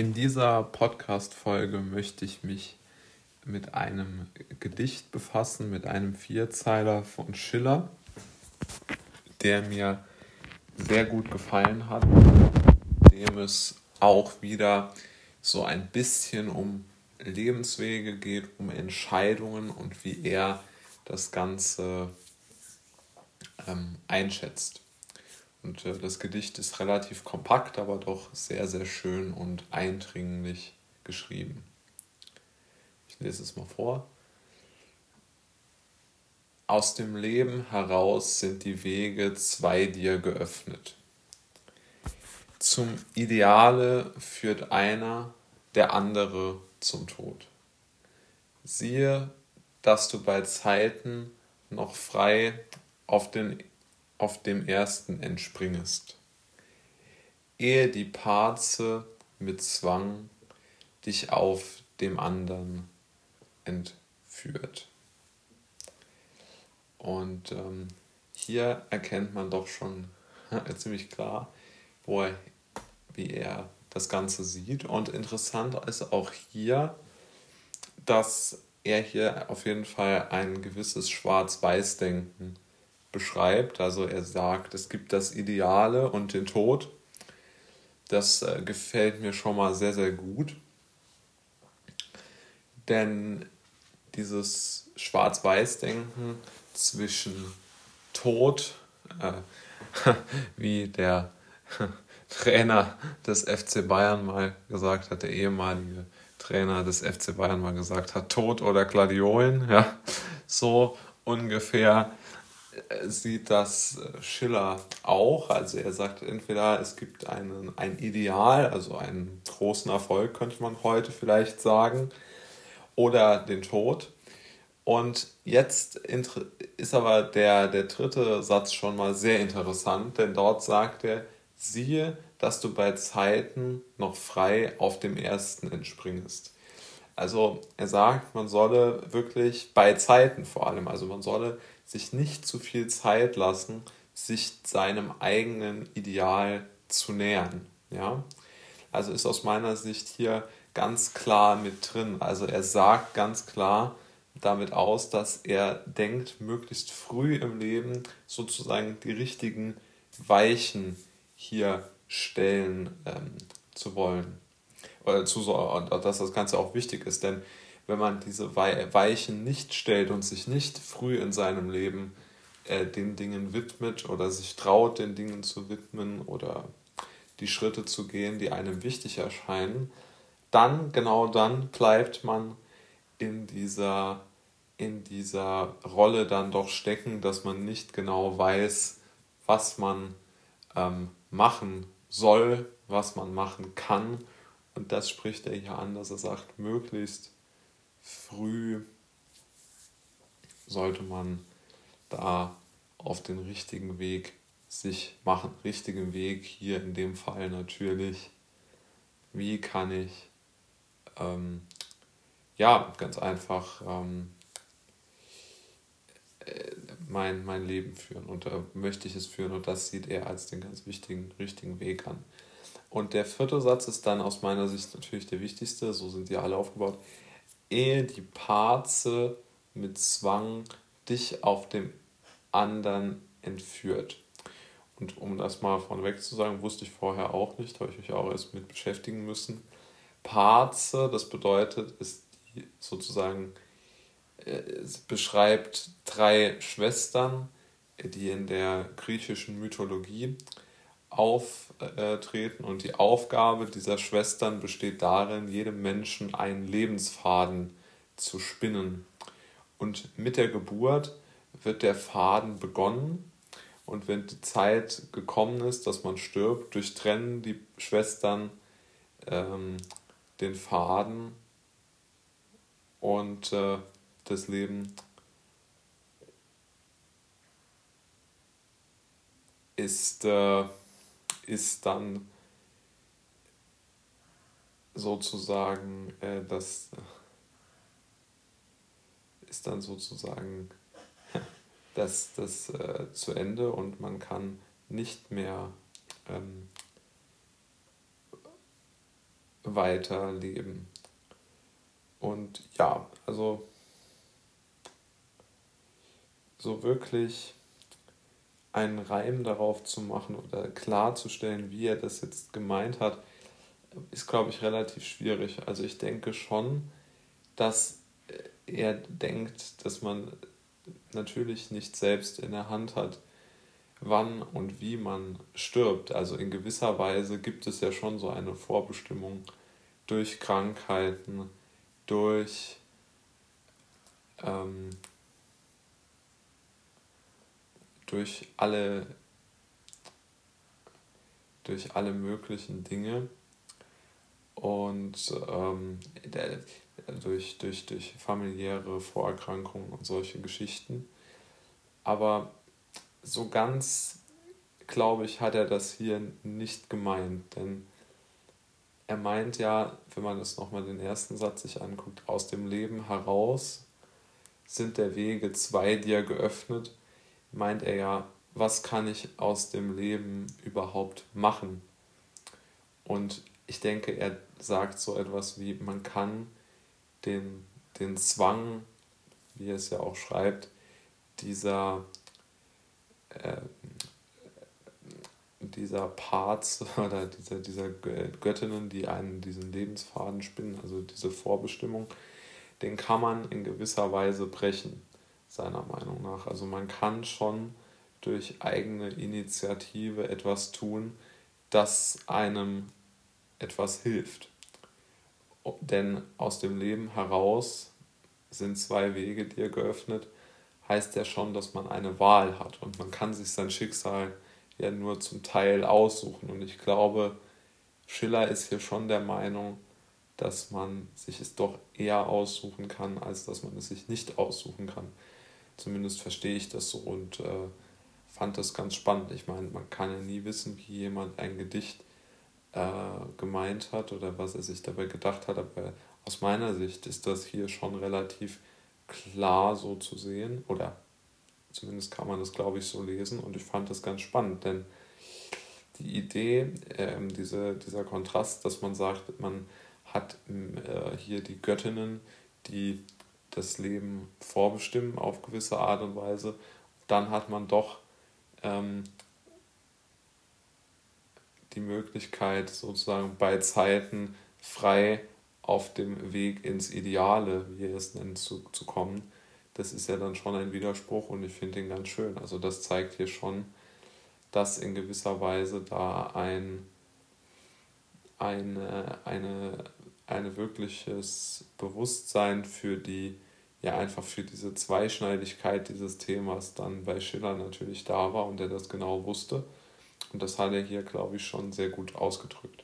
In dieser Podcast-Folge möchte ich mich mit einem Gedicht befassen, mit einem Vierzeiler von Schiller, der mir sehr gut gefallen hat, dem es auch wieder so ein bisschen um Lebenswege geht, um Entscheidungen und wie er das Ganze ähm, einschätzt. Und äh, das Gedicht ist relativ kompakt, aber doch sehr, sehr schön und eindringlich geschrieben. Ich lese es mal vor. Aus dem Leben heraus sind die Wege zwei dir geöffnet. Zum Ideale führt einer, der andere zum Tod. Siehe, dass du bei Zeiten noch frei auf, den, auf dem ersten entspringest, ehe die Parze mit Zwang dich auf dem anderen entführt. Und ähm, hier erkennt man doch schon ziemlich klar, wo er, wie er das Ganze sieht. Und interessant ist auch hier, dass er hier auf jeden Fall ein gewisses Schwarz-Weiß-Denken beschreibt. Also er sagt, es gibt das Ideale und den Tod. Das äh, gefällt mir schon mal sehr, sehr gut. Denn dieses Schwarz-Weiß-Denken zwischen Tod, äh, wie der Trainer des FC Bayern mal gesagt hat, der ehemalige Trainer des FC Bayern mal gesagt hat, Tod oder Gladiolen, ja, so ungefähr äh, sieht das äh, Schiller auch. Also er sagt entweder es gibt einen, ein Ideal, also einen großen Erfolg könnte man heute vielleicht sagen, oder den Tod. Und jetzt ist aber der, der dritte Satz schon mal sehr interessant, denn dort sagt er, siehe, dass du bei Zeiten noch frei auf dem ersten entspringest. Also er sagt, man solle wirklich bei Zeiten vor allem, also man solle sich nicht zu viel Zeit lassen, sich seinem eigenen Ideal zu nähern. Ja? Also ist aus meiner Sicht hier ganz klar mit drin. Also er sagt ganz klar damit aus, dass er denkt, möglichst früh im Leben sozusagen die richtigen Weichen hier stellen ähm, zu wollen. Oder zu, und dass das Ganze auch wichtig ist, denn wenn man diese Weichen nicht stellt und sich nicht früh in seinem Leben äh, den Dingen widmet oder sich traut, den Dingen zu widmen oder die Schritte zu gehen, die einem wichtig erscheinen, dann, genau dann bleibt man in dieser, in dieser Rolle dann doch stecken, dass man nicht genau weiß, was man ähm, machen soll, was man machen kann. Und das spricht er hier an, dass er sagt, möglichst früh sollte man da auf den richtigen Weg sich machen. Richtigen Weg hier in dem Fall natürlich. Wie kann ich ähm, ja ganz einfach ähm, äh, mein, mein Leben führen und äh, möchte ich es führen und das sieht er als den ganz wichtigen, richtigen Weg an. Und der vierte Satz ist dann aus meiner Sicht natürlich der wichtigste, so sind die alle aufgebaut ehe die Parze mit Zwang dich auf dem anderen entführt. Und um das mal vorneweg zu sagen, wusste ich vorher auch nicht, habe ich mich auch erst mit beschäftigen müssen. Parze, das bedeutet, ist die sozusagen, äh, es beschreibt drei Schwestern, die in der griechischen Mythologie auftreten und die Aufgabe dieser Schwestern besteht darin, jedem Menschen einen Lebensfaden zu spinnen. Und mit der Geburt wird der Faden begonnen und wenn die Zeit gekommen ist, dass man stirbt, durchtrennen die Schwestern ähm, den Faden und äh, das Leben ist äh, ist dann sozusagen äh, das ist dann sozusagen das, das äh, zu Ende und man kann nicht mehr ähm, weiterleben. Und ja, also so wirklich einen Reim darauf zu machen oder klarzustellen, wie er das jetzt gemeint hat, ist, glaube ich, relativ schwierig. Also ich denke schon, dass er denkt, dass man natürlich nicht selbst in der Hand hat, wann und wie man stirbt. Also in gewisser Weise gibt es ja schon so eine Vorbestimmung durch Krankheiten, durch ähm, durch alle durch alle möglichen Dinge. Und ähm, durch, durch, durch familiäre Vorerkrankungen und solche Geschichten. Aber so ganz, glaube ich, hat er das hier nicht gemeint, denn er meint ja, wenn man das nochmal den ersten Satz sich anguckt, aus dem Leben heraus sind der Wege zwei dir geöffnet, meint er ja, was kann ich aus dem Leben überhaupt machen? Und ich denke, er sagt so etwas wie, man kann den, den Zwang, wie er es ja auch schreibt, dieser äh, dieser Parts oder dieser, dieser Göttinnen, die einen diesen Lebensfaden spinnen, also diese Vorbestimmung, den kann man in gewisser Weise brechen, seiner Meinung nach. Also man kann schon durch eigene Initiative etwas tun, das einem etwas hilft. Denn aus dem Leben heraus sind zwei Wege dir geöffnet, heißt ja schon, dass man eine Wahl hat und man kann sich sein Schicksal ja nur zum Teil aussuchen. Und ich glaube, Schiller ist hier schon der Meinung, dass man sich es doch eher aussuchen kann, als dass man es sich nicht aussuchen kann. Zumindest verstehe ich das so und äh, fand das ganz spannend. Ich meine, man kann ja nie wissen, wie jemand ein Gedicht äh, gemeint hat oder was er sich dabei gedacht hat, aber aus meiner Sicht ist das hier schon relativ klar so zu sehen oder Zumindest kann man das, glaube ich, so lesen und ich fand das ganz spannend, denn die Idee, äh, diese, dieser Kontrast, dass man sagt, man hat äh, hier die Göttinnen, die das Leben vorbestimmen auf gewisse Art und Weise, dann hat man doch ähm, die Möglichkeit, sozusagen bei Zeiten frei auf dem Weg ins Ideale, wie er es nennt, zu, zu kommen das ist ja dann schon ein Widerspruch und ich finde ihn ganz schön. Also das zeigt hier schon, dass in gewisser Weise da ein eine, eine, eine wirkliches Bewusstsein für die, ja einfach für diese Zweischneidigkeit dieses Themas dann bei Schiller natürlich da war und er das genau wusste. Und das hat er hier, glaube ich, schon sehr gut ausgedrückt.